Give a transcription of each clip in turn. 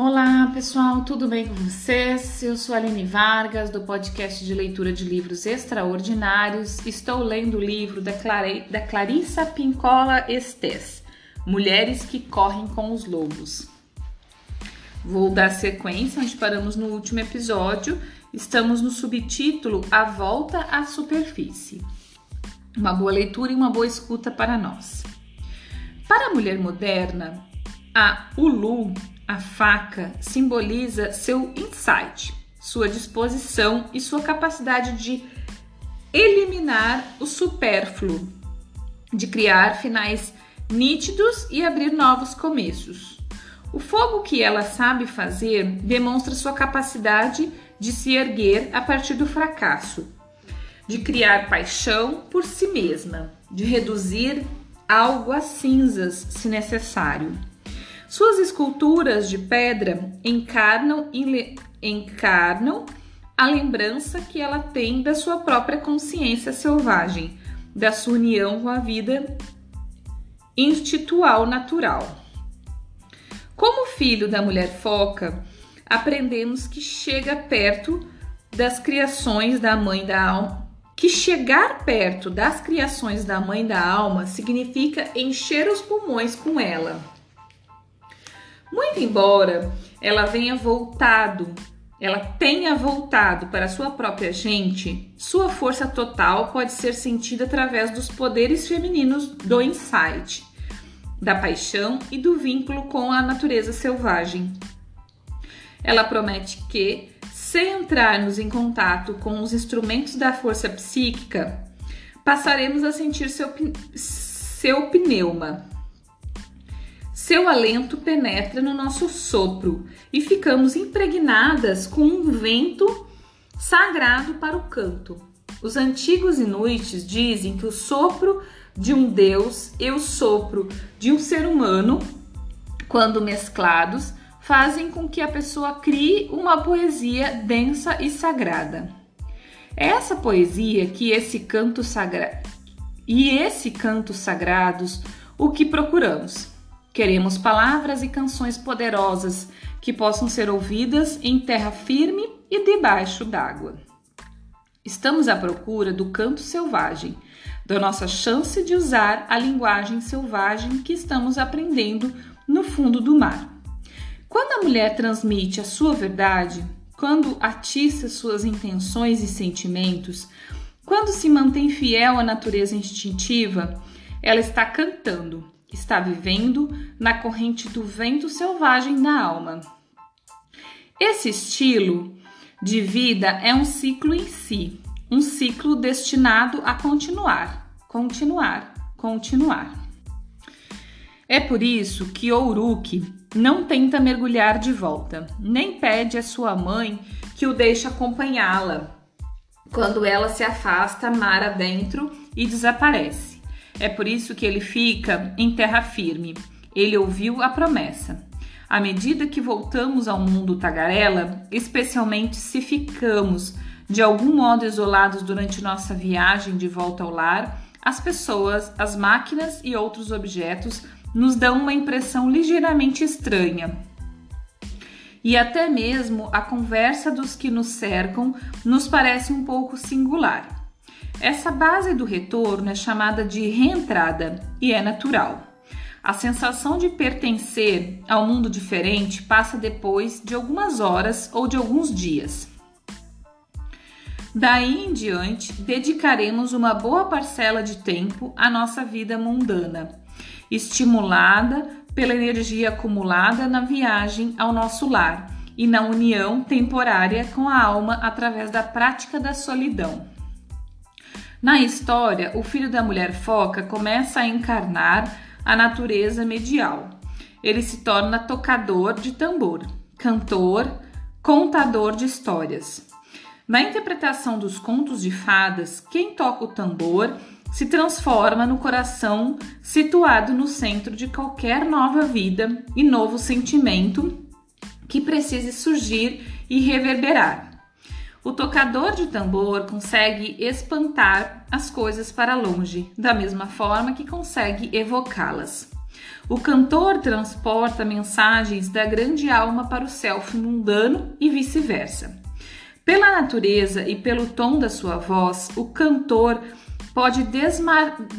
Olá pessoal, tudo bem com vocês? Eu sou Aline Vargas, do podcast de leitura de livros extraordinários. Estou lendo o livro da, Clare... da Clarissa Pincola Estes, Mulheres que Correm com os Lobos. Vou dar sequência onde paramos no último episódio. Estamos no subtítulo A Volta à Superfície. Uma boa leitura e uma boa escuta para nós. Para a mulher moderna, a Ulu a faca simboliza seu insight, sua disposição e sua capacidade de eliminar o supérfluo, de criar finais nítidos e abrir novos começos. O fogo que ela sabe fazer demonstra sua capacidade de se erguer a partir do fracasso, de criar paixão por si mesma, de reduzir algo a cinzas se necessário. Suas esculturas de pedra encarnam, encarnam a lembrança que ela tem da sua própria consciência selvagem, da sua união com a vida institual natural. Como filho da mulher foca, aprendemos que chega perto das criações da mãe da alma. Que chegar perto das criações da mãe da alma significa encher os pulmões com ela. Muito embora ela venha voltado, ela tenha voltado para sua própria gente, sua força total pode ser sentida através dos poderes femininos do insight, da paixão e do vínculo com a natureza selvagem. Ela promete que, se entrarmos em contato com os instrumentos da força psíquica, passaremos a sentir seu, seu pneuma, seu alento penetra no nosso sopro e ficamos impregnadas com um vento sagrado para o canto. Os antigos inuites dizem que o sopro de um deus e o sopro de um ser humano, quando mesclados, fazem com que a pessoa crie uma poesia densa e sagrada. É essa poesia que esse canto sagrado e esse canto sagrados o que procuramos. Queremos palavras e canções poderosas que possam ser ouvidas em terra firme e debaixo d'água. Estamos à procura do canto selvagem, da nossa chance de usar a linguagem selvagem que estamos aprendendo no fundo do mar. Quando a mulher transmite a sua verdade, quando atiça suas intenções e sentimentos, quando se mantém fiel à natureza instintiva, ela está cantando está vivendo na corrente do vento selvagem da alma. Esse estilo de vida é um ciclo em si, um ciclo destinado a continuar, continuar, continuar. É por isso que Ouruki não tenta mergulhar de volta, nem pede à sua mãe que o deixe acompanhá-la quando ela se afasta mar adentro e desaparece. É por isso que ele fica em terra firme. Ele ouviu a promessa. À medida que voltamos ao mundo tagarela, especialmente se ficamos de algum modo isolados durante nossa viagem de volta ao lar, as pessoas, as máquinas e outros objetos nos dão uma impressão ligeiramente estranha. E até mesmo a conversa dos que nos cercam nos parece um pouco singular. Essa base do retorno é chamada de reentrada e é natural. A sensação de pertencer ao mundo diferente passa depois de algumas horas ou de alguns dias. Daí em diante, dedicaremos uma boa parcela de tempo à nossa vida mundana, estimulada pela energia acumulada na viagem ao nosso lar e na união temporária com a alma através da prática da solidão. Na história, o filho da mulher foca começa a encarnar a natureza medial. Ele se torna tocador de tambor, cantor, contador de histórias. Na interpretação dos contos de fadas, quem toca o tambor se transforma no coração situado no centro de qualquer nova vida e novo sentimento que precise surgir e reverberar. O tocador de tambor consegue espantar as coisas para longe, da mesma forma que consegue evocá-las. o cantor transporta mensagens da grande alma para o self mundano e vice-versa. Pela natureza e pelo tom da sua voz, o cantor pode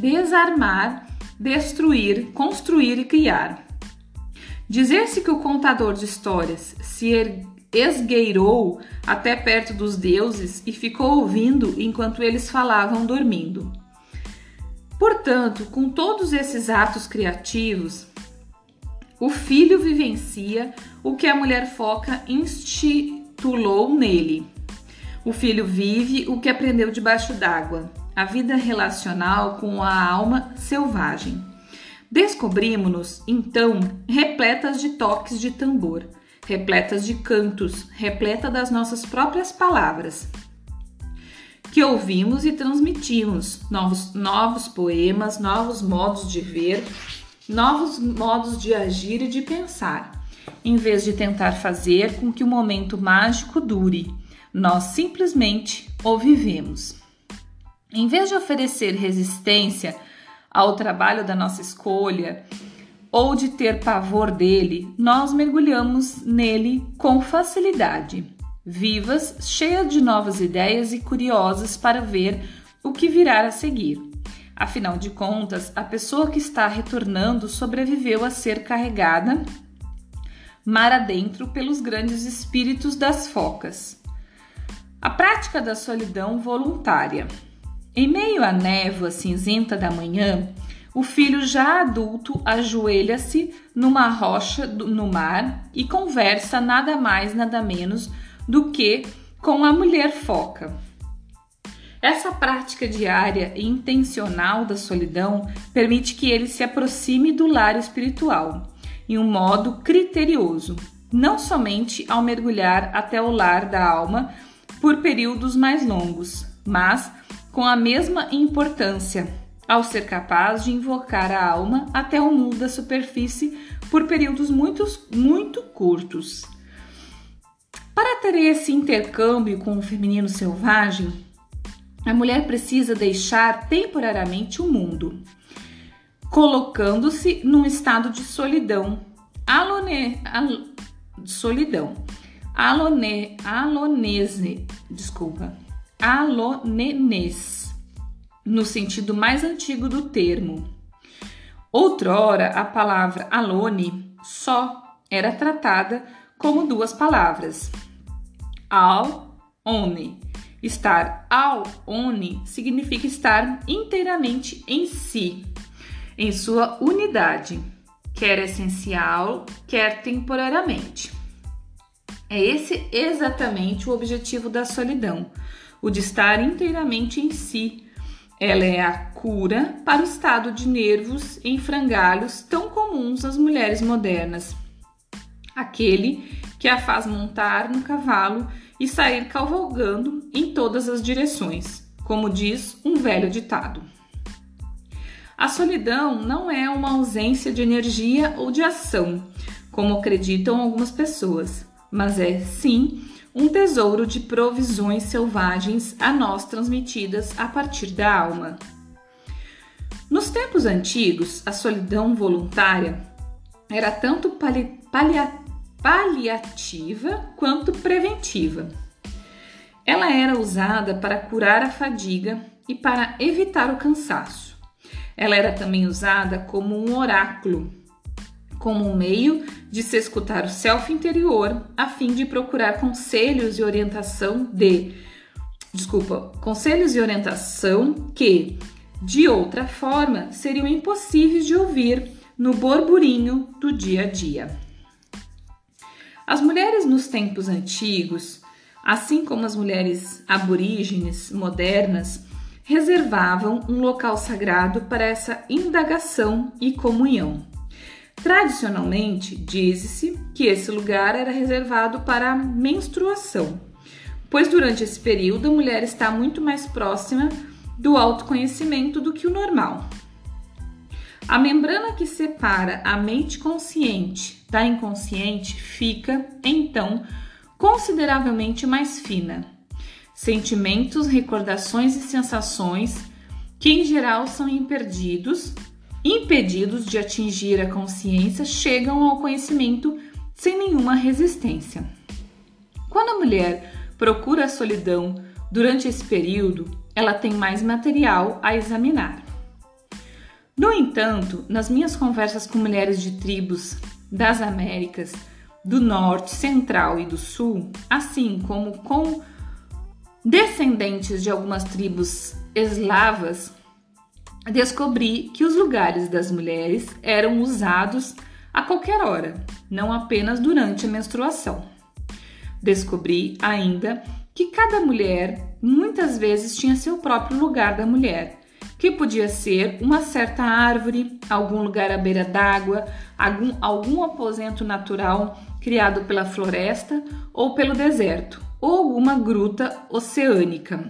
desarmar, destruir, construir e criar. Dizer-se que o contador de histórias se er-, esgueirou até perto dos deuses e ficou ouvindo enquanto eles falavam dormindo. Portanto, com todos esses atos criativos, o filho vivencia o que a mulher foca institulou nele. O filho vive o que aprendeu debaixo d'água, a vida relacional com a alma selvagem. Descobrimos-nos, então, repletas de toques de tambor, repletas de cantos, repleta das nossas próprias palavras, que ouvimos e transmitimos, novos, novos poemas, novos modos de ver, novos modos de agir e de pensar, em vez de tentar fazer com que o momento mágico dure. Nós simplesmente o vivemos. Em vez de oferecer resistência ao trabalho da nossa escolha ou de ter pavor dele, nós mergulhamos nele com facilidade, vivas, cheias de novas ideias e curiosas para ver o que virá a seguir. Afinal de contas, a pessoa que está retornando sobreviveu a ser carregada mar adentro pelos grandes espíritos das focas. A prática da solidão voluntária. Em meio à névoa cinzenta da manhã, o filho já adulto ajoelha-se numa rocha no mar e conversa nada mais, nada menos do que com a mulher foca. Essa prática diária e intencional da solidão permite que ele se aproxime do lar espiritual em um modo criterioso, não somente ao mergulhar até o lar da alma por períodos mais longos, mas com a mesma importância, ao ser capaz de invocar a alma até o mundo da superfície por períodos muito, muito curtos. Para ter esse intercâmbio com o feminino selvagem, a mulher precisa deixar temporariamente o mundo, colocando-se num estado de solidão, alone, al, solidão, alone, alonese, desculpa, alonenes, no sentido mais antigo do termo. Outrora, a palavra alone só era tratada como duas palavras. Al, one. Estar ao one significa estar inteiramente em si, em sua unidade, quer essencial, quer temporariamente. É esse exatamente o objetivo da solidão o de estar inteiramente em si. Ela é a cura para o estado de nervos em frangalhos tão comuns às mulheres modernas. Aquele que a faz montar no cavalo e sair cavalgando em todas as direções, como diz um velho ditado. A solidão não é uma ausência de energia ou de ação, como acreditam algumas pessoas, mas é sim um tesouro de provisões selvagens a nós transmitidas a partir da alma. Nos tempos antigos, a solidão voluntária era tanto pali palia paliativa quanto preventiva. Ela era usada para curar a fadiga e para evitar o cansaço. Ela era também usada como um oráculo como um meio de se escutar o self interior a fim de procurar conselhos e orientação de desculpa, conselhos e orientação que de outra forma seriam impossíveis de ouvir no borburinho do dia a dia. As mulheres nos tempos antigos, assim como as mulheres aborígenes modernas, reservavam um local sagrado para essa indagação e comunhão. Tradicionalmente, diz-se que esse lugar era reservado para a menstruação, pois durante esse período a mulher está muito mais próxima do autoconhecimento do que o normal. A membrana que separa a mente consciente da inconsciente fica, então, consideravelmente mais fina. Sentimentos, recordações e sensações, que em geral são imperdidos, impedidos de atingir a consciência, chegam ao conhecimento sem nenhuma resistência. Quando a mulher procura a solidão durante esse período, ela tem mais material a examinar. No entanto, nas minhas conversas com mulheres de tribos das Américas, do Norte, Central e do Sul, assim como com descendentes de algumas tribos eslavas, descobri que os lugares das mulheres eram usados a qualquer hora, não apenas durante a menstruação. Descobri ainda que cada mulher muitas vezes tinha seu próprio lugar da mulher, que podia ser uma certa árvore, algum lugar à beira d'água, algum, algum aposento natural criado pela floresta ou pelo deserto, ou alguma gruta oceânica.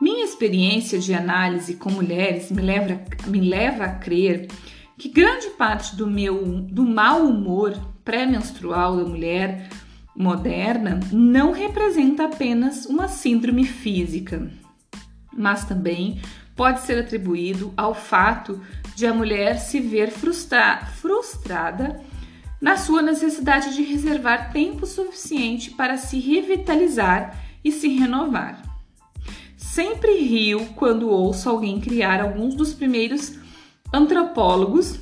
Minha experiência de análise com mulheres me leva, me leva a crer que grande parte do meu do mau humor pré-menstrual da mulher moderna não representa apenas uma síndrome física, mas também pode ser atribuído ao fato de a mulher se ver frustra frustrada na sua necessidade de reservar tempo suficiente para se revitalizar e se renovar. Sempre rio quando ouço alguém criar alguns dos primeiros antropólogos.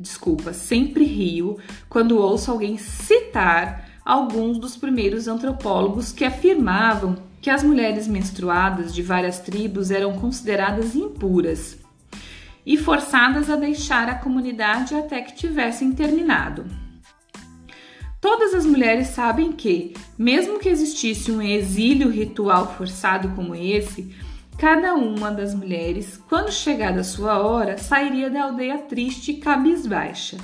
Desculpa, sempre rio quando ouço alguém citar alguns dos primeiros antropólogos que afirmavam que as mulheres menstruadas de várias tribos eram consideradas impuras e forçadas a deixar a comunidade até que tivessem terminado. Todas as mulheres sabem que, mesmo que existisse um exílio ritual forçado como esse, cada uma das mulheres, quando chegada a sua hora, sairia da aldeia triste e cabisbaixa,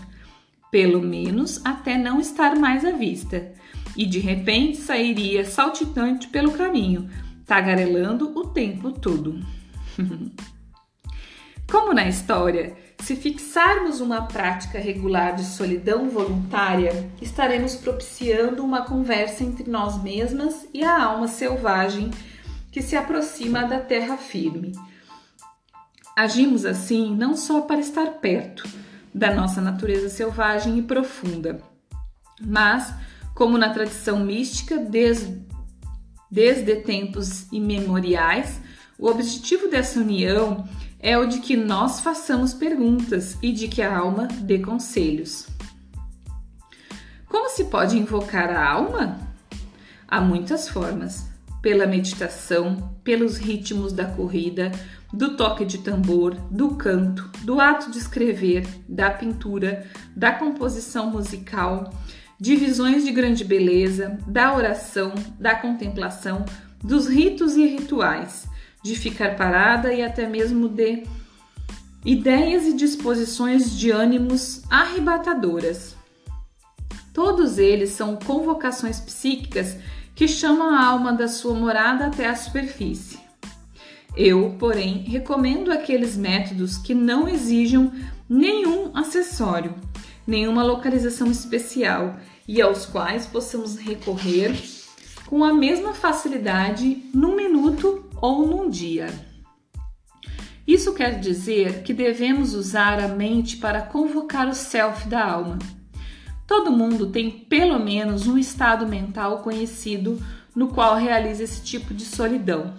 pelo menos até não estar mais à vista, e de repente sairia saltitante pelo caminho, tagarelando o tempo todo. Como na história, se fixarmos uma prática regular de solidão voluntária, estaremos propiciando uma conversa entre nós mesmas e a alma selvagem que se aproxima da terra firme. Agimos assim não só para estar perto da nossa natureza selvagem e profunda, mas, como na tradição mística, desde, desde tempos imemoriais, o objetivo dessa união é o de que nós façamos perguntas e de que a alma dê conselhos. Como se pode invocar a alma? Há muitas formas: pela meditação, pelos ritmos da corrida, do toque de tambor, do canto, do ato de escrever, da pintura, da composição musical, de visões de grande beleza, da oração, da contemplação, dos ritos e rituais de ficar parada e até mesmo de ideias e disposições de ânimos arrebatadoras. Todos eles são convocações psíquicas que chamam a alma da sua morada até a superfície. Eu, porém, recomendo aqueles métodos que não exijam nenhum acessório, nenhuma localização especial e aos quais possamos recorrer com a mesma facilidade num minuto ou num dia. Isso quer dizer que devemos usar a mente para convocar o self da alma. Todo mundo tem pelo menos um estado mental conhecido no qual realiza esse tipo de solidão.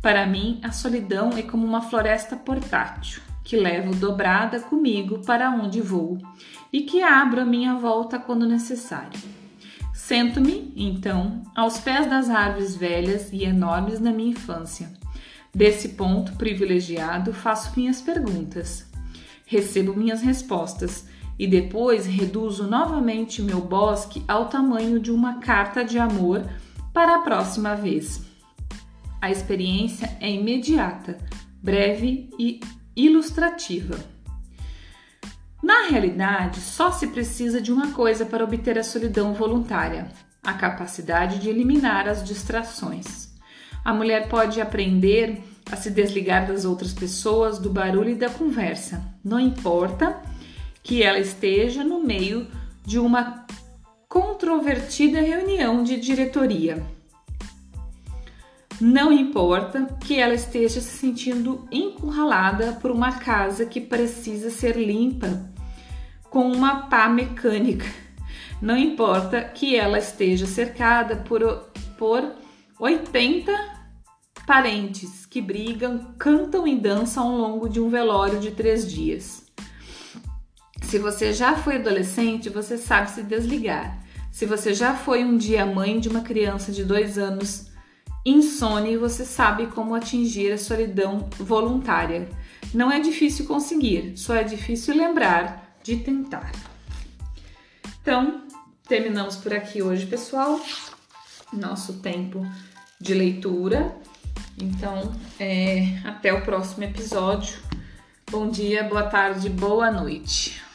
Para mim, a solidão é como uma floresta portátil que levo dobrada comigo para onde vou e que abro a minha volta quando necessário. Sento-me, então, aos pés das árvores velhas e enormes da minha infância. Desse ponto privilegiado, faço minhas perguntas, recebo minhas respostas e depois reduzo novamente meu bosque ao tamanho de uma carta de amor para a próxima vez. A experiência é imediata, breve e ilustrativa. Na realidade, só se precisa de uma coisa para obter a solidão voluntária: a capacidade de eliminar as distrações. A mulher pode aprender a se desligar das outras pessoas, do barulho e da conversa. Não importa que ela esteja no meio de uma controvertida reunião de diretoria. Não importa que ela esteja se sentindo encurralada por uma casa que precisa ser limpa com uma pá mecânica. Não importa que ela esteja cercada por, por 80 parentes que brigam, cantam e dançam ao longo de um velório de três dias. Se você já foi adolescente, você sabe se desligar. Se você já foi um dia mãe de uma criança de dois anos insone, você sabe como atingir a solidão voluntária. Não é difícil conseguir, só é difícil lembrar de tentar. Então, terminamos por aqui hoje, pessoal. Nosso tempo de leitura. Então, é, até o próximo episódio. Bom dia, boa tarde, boa noite.